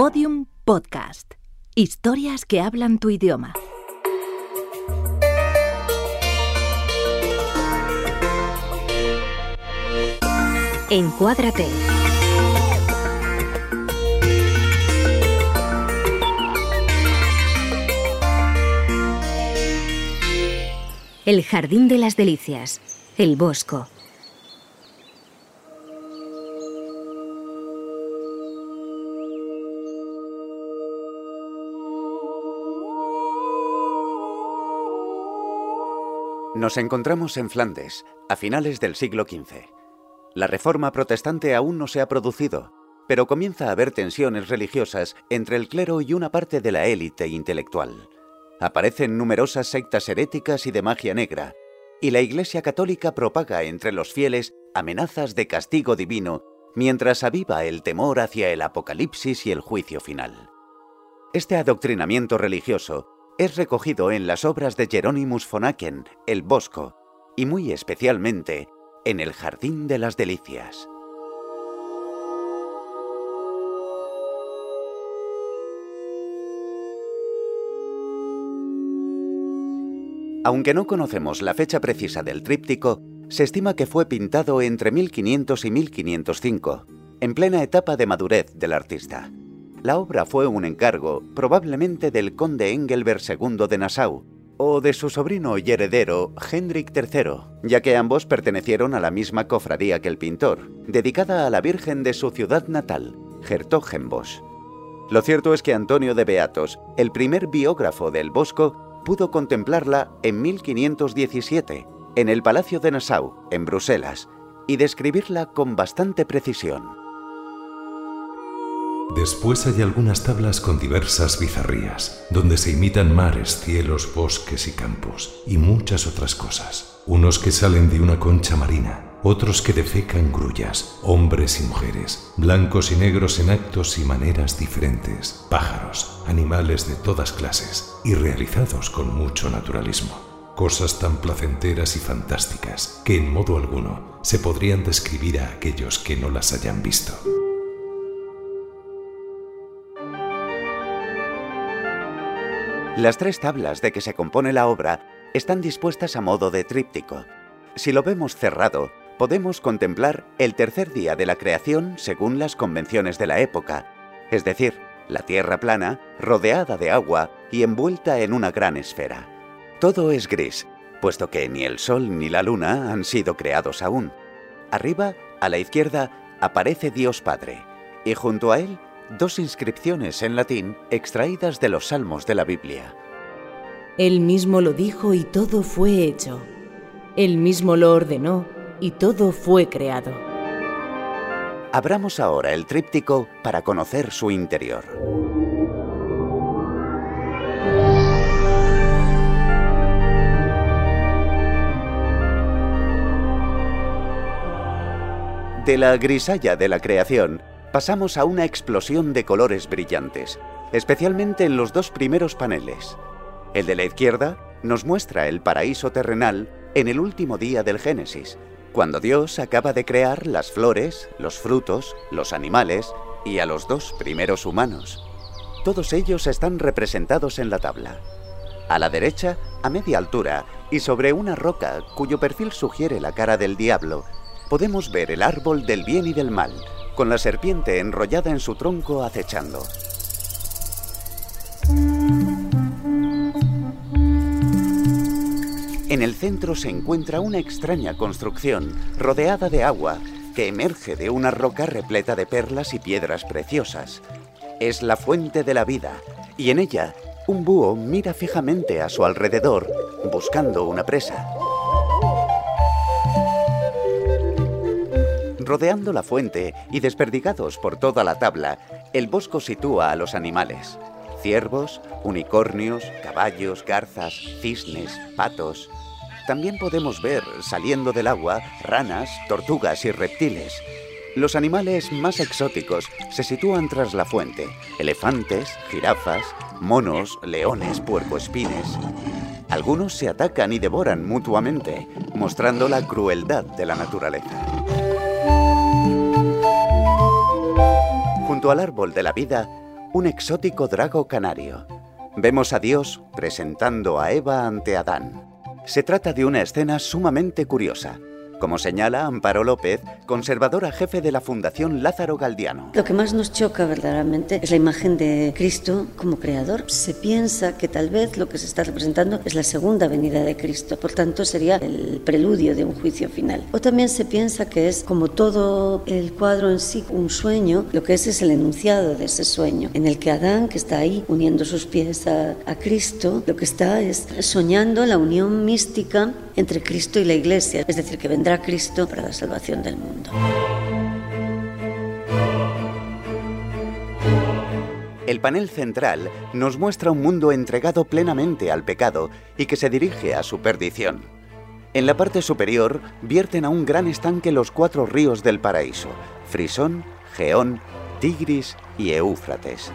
Podium Podcast. Historias que hablan tu idioma. Encuádrate. El Jardín de las Delicias. El Bosco. Nos encontramos en Flandes, a finales del siglo XV. La reforma protestante aún no se ha producido, pero comienza a haber tensiones religiosas entre el clero y una parte de la élite intelectual. Aparecen numerosas sectas heréticas y de magia negra, y la Iglesia Católica propaga entre los fieles amenazas de castigo divino mientras aviva el temor hacia el apocalipsis y el juicio final. Este adoctrinamiento religioso es recogido en las obras de Jeronimus von Aken, El Bosco, y muy especialmente en El Jardín de las Delicias. Aunque no conocemos la fecha precisa del tríptico, se estima que fue pintado entre 1500 y 1505, en plena etapa de madurez del artista. La obra fue un encargo, probablemente del conde Engelbert II de Nassau, o de su sobrino y heredero, Hendrik III, ya que ambos pertenecieron a la misma cofradía que el pintor, dedicada a la Virgen de su ciudad natal, Hertogenbosch. Lo cierto es que Antonio de Beatos, el primer biógrafo del Bosco, pudo contemplarla en 1517, en el Palacio de Nassau, en Bruselas, y describirla con bastante precisión. Después hay algunas tablas con diversas bizarrías, donde se imitan mares, cielos, bosques y campos, y muchas otras cosas. Unos que salen de una concha marina, otros que defecan grullas, hombres y mujeres, blancos y negros en actos y maneras diferentes, pájaros, animales de todas clases, y realizados con mucho naturalismo. Cosas tan placenteras y fantásticas que en modo alguno se podrían describir a aquellos que no las hayan visto. Las tres tablas de que se compone la obra están dispuestas a modo de tríptico. Si lo vemos cerrado, podemos contemplar el tercer día de la creación según las convenciones de la época, es decir, la Tierra plana, rodeada de agua y envuelta en una gran esfera. Todo es gris, puesto que ni el Sol ni la Luna han sido creados aún. Arriba, a la izquierda, aparece Dios Padre, y junto a él dos inscripciones en latín extraídas de los salmos de la Biblia. Él mismo lo dijo y todo fue hecho. Él mismo lo ordenó y todo fue creado. Abramos ahora el tríptico para conocer su interior. De la grisalla de la creación pasamos a una explosión de colores brillantes, especialmente en los dos primeros paneles. El de la izquierda nos muestra el paraíso terrenal en el último día del Génesis, cuando Dios acaba de crear las flores, los frutos, los animales y a los dos primeros humanos. Todos ellos están representados en la tabla. A la derecha, a media altura, y sobre una roca cuyo perfil sugiere la cara del diablo, podemos ver el árbol del bien y del mal, con la serpiente enrollada en su tronco acechando. En el centro se encuentra una extraña construcción rodeada de agua que emerge de una roca repleta de perlas y piedras preciosas. Es la fuente de la vida y en ella un búho mira fijamente a su alrededor buscando una presa. Rodeando la fuente y desperdigados por toda la tabla, el bosco sitúa a los animales. Ciervos, unicornios, caballos, garzas, cisnes, patos. También podemos ver, saliendo del agua, ranas, tortugas y reptiles. Los animales más exóticos se sitúan tras la fuente. Elefantes, jirafas, monos, leones, puercoespines. Algunos se atacan y devoran mutuamente, mostrando la crueldad de la naturaleza. Junto al árbol de la vida, un exótico drago canario. Vemos a Dios presentando a Eva ante Adán. Se trata de una escena sumamente curiosa como señala Amparo López, conservadora jefe de la Fundación Lázaro Galdiano. Lo que más nos choca verdaderamente es la imagen de Cristo como creador. Se piensa que tal vez lo que se está representando es la segunda venida de Cristo, por tanto sería el preludio de un juicio final. O también se piensa que es como todo el cuadro en sí, un sueño, lo que es es el enunciado de ese sueño, en el que Adán, que está ahí uniendo sus pies a, a Cristo, lo que está es soñando la unión mística entre Cristo y la Iglesia, es decir, que vendrá Cristo para la salvación del mundo. El panel central nos muestra un mundo entregado plenamente al pecado y que se dirige a su perdición. En la parte superior vierten a un gran estanque los cuatro ríos del paraíso, Frisón, Geón, Tigris y Eufrates.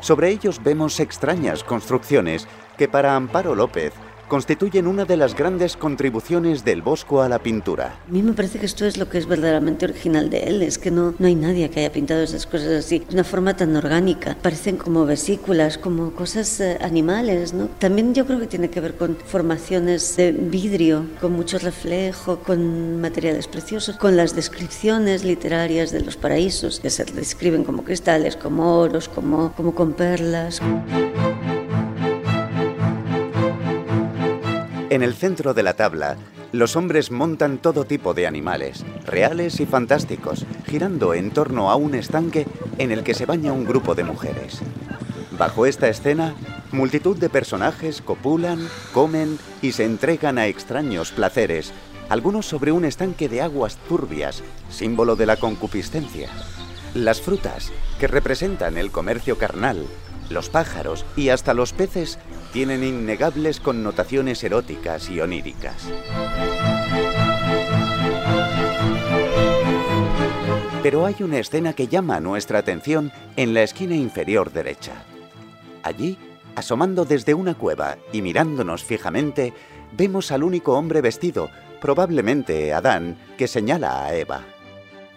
Sobre ellos vemos extrañas construcciones que para Amparo López constituyen una de las grandes contribuciones del Bosco a la pintura. A mí me parece que esto es lo que es verdaderamente original de él, es que no, no hay nadie que haya pintado esas cosas así, de una forma tan orgánica. Parecen como vesículas, como cosas eh, animales, ¿no? También yo creo que tiene que ver con formaciones de vidrio, con mucho reflejo, con materiales preciosos, con las descripciones literarias de los paraísos, que se describen como cristales, como oros, como, como con perlas. En el centro de la tabla, los hombres montan todo tipo de animales, reales y fantásticos, girando en torno a un estanque en el que se baña un grupo de mujeres. Bajo esta escena, multitud de personajes copulan, comen y se entregan a extraños placeres, algunos sobre un estanque de aguas turbias, símbolo de la concupiscencia. Las frutas, que representan el comercio carnal, los pájaros y hasta los peces tienen innegables connotaciones eróticas y oníricas. Pero hay una escena que llama nuestra atención en la esquina inferior derecha. Allí, asomando desde una cueva y mirándonos fijamente, vemos al único hombre vestido, probablemente Adán, que señala a Eva.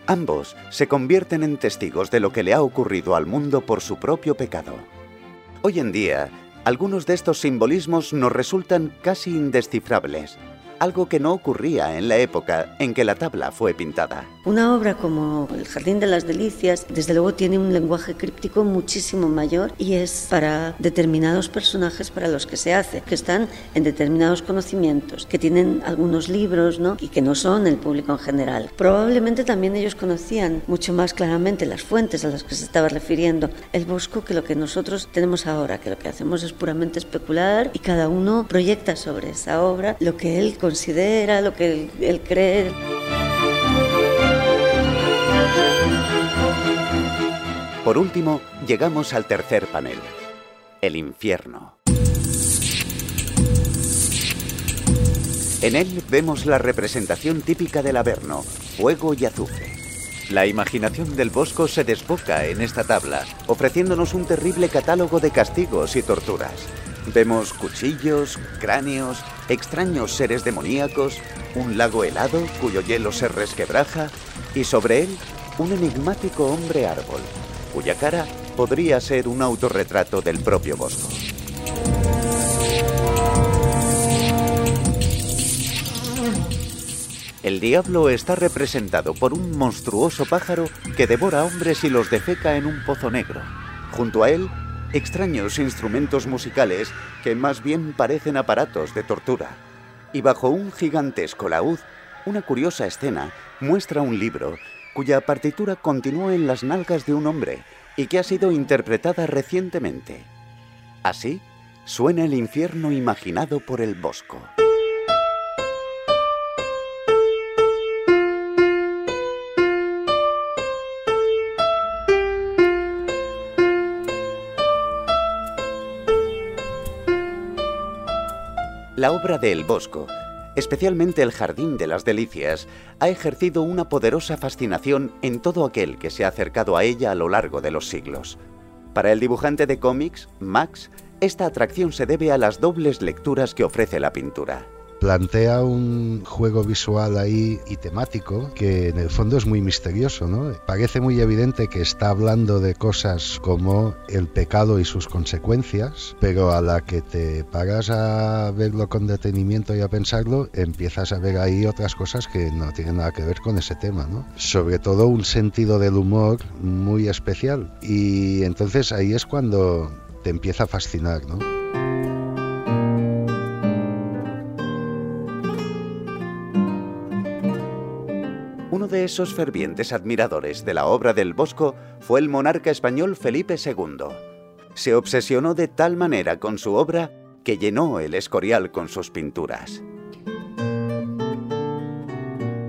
Ambos se convierten en testigos de lo que le ha ocurrido al mundo por su propio pecado. Hoy en día, algunos de estos simbolismos nos resultan casi indescifrables, algo que no ocurría en la época en que la tabla fue pintada. Una obra como El Jardín de las Delicias, desde luego tiene un lenguaje críptico muchísimo mayor y es para determinados personajes para los que se hace, que están en determinados conocimientos, que tienen algunos libros ¿no? y que no son el público en general. Probablemente también ellos conocían mucho más claramente las fuentes a las que se estaba refiriendo el Bosco que lo que nosotros tenemos ahora, que lo que hacemos es puramente especular y cada uno proyecta sobre esa obra lo que él considera, lo que él, cree. Por último, llegamos al tercer panel, el infierno. En él vemos la representación típica del Averno, fuego y azufre. La imaginación del Bosco se desboca en esta tabla, ofreciéndonos un terrible catálogo de castigos y torturas. Vemos cuchillos, cráneos, extraños seres demoníacos, un lago helado cuyo hielo se resquebraja y sobre él un enigmático hombre árbol, cuya cara podría ser un autorretrato del propio Bosco. El diablo está representado por un monstruoso pájaro que devora hombres y los defeca en un pozo negro. Junto a él extraños instrumentos musicales que más bien parecen aparatos de tortura. Y bajo un gigantesco laúd, una curiosa escena muestra un libro cuya partitura continúa en las nalgas de un hombre y que ha sido interpretada recientemente. Así suena el infierno imaginado por el Bosco. La obra de El Bosco, especialmente El Jardín de las Delicias, ha ejercido una poderosa fascinación en todo aquel que se ha acercado a ella a lo largo de los siglos. Para el dibujante de cómics, Max, esta atracción se debe a las dobles lecturas que ofrece la pintura. Plantea un juego visual ahí y temático que en el fondo es muy misterioso, ¿no? Parece muy evidente que está hablando de cosas como el pecado y sus consecuencias, pero a la que te paras a verlo con detenimiento y a pensarlo, empiezas a ver ahí otras cosas que no tienen nada que ver con ese tema, ¿no? Sobre todo un sentido del humor muy especial y entonces ahí es cuando te empieza a fascinar, ¿no? De esos fervientes admiradores de la obra del Bosco fue el monarca español Felipe II. Se obsesionó de tal manera con su obra que llenó el Escorial con sus pinturas.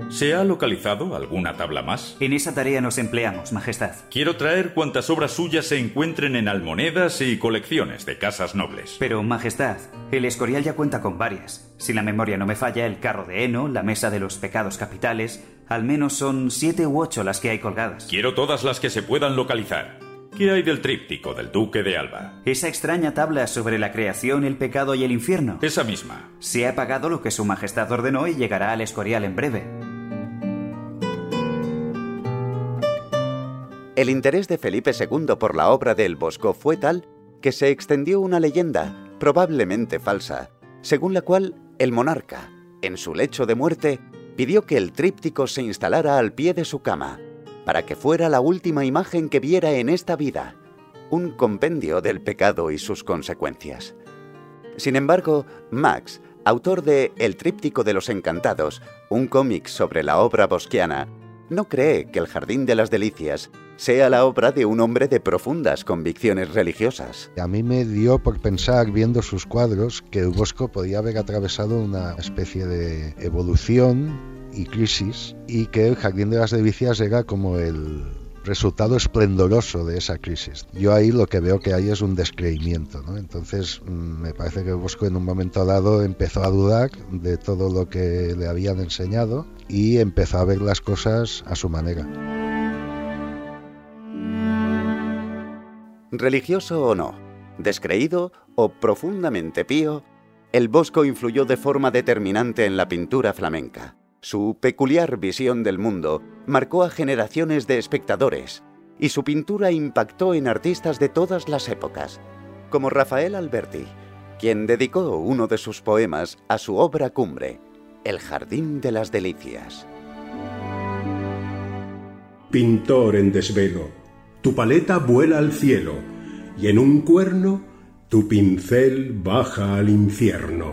¿Se ha localizado alguna tabla más? En esa tarea nos empleamos, Majestad. Quiero traer cuantas obras suyas se encuentren en almonedas y colecciones de casas nobles. Pero, Majestad, el Escorial ya cuenta con varias. Si la memoria no me falla, el carro de heno, la mesa de los pecados capitales, al menos son siete u ocho las que hay colgadas. Quiero todas las que se puedan localizar. ¿Qué hay del tríptico del Duque de Alba? Esa extraña tabla sobre la creación, el pecado y el infierno. Esa misma. Se ha pagado lo que Su Majestad ordenó y llegará al Escorial en breve. El interés de Felipe II por la obra del Bosco fue tal que se extendió una leyenda, probablemente falsa, según la cual el monarca, en su lecho de muerte, pidió que el tríptico se instalara al pie de su cama, para que fuera la última imagen que viera en esta vida, un compendio del pecado y sus consecuencias. Sin embargo, Max, autor de El Tríptico de los Encantados, un cómic sobre la obra bosquiana, no cree que El Jardín de las Delicias sea la obra de un hombre de profundas convicciones religiosas. A mí me dio por pensar, viendo sus cuadros, que el Bosco podía haber atravesado una especie de evolución y crisis y que el Jardín de las Delicias era como el resultado esplendoroso de esa crisis. Yo ahí lo que veo que hay es un descreimiento. Entonces mm, me parece que Bosco en un momento dado empezó a dudar de todo lo que le habían enseñado y empezó a ver las cosas a su manera. Religioso o no, descreído o profundamente pío, el Bosco influyó de forma determinante en la pintura flamenca. Su peculiar visión del mundo marcó a generaciones de espectadores y su pintura impactó en artistas de todas las épocas, como Rafael Alberti, quien dedicó uno de sus poemas a su obra cumbre, El Jardín de las Delicias. Pintor en desvelo, tu paleta vuela al cielo y en un cuerno tu pincel baja al infierno.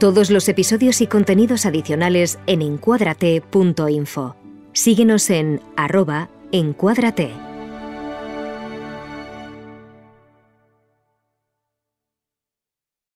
Todos los episodios y contenidos adicionales en encuadrate.info. Síguenos en arroba encuadrate.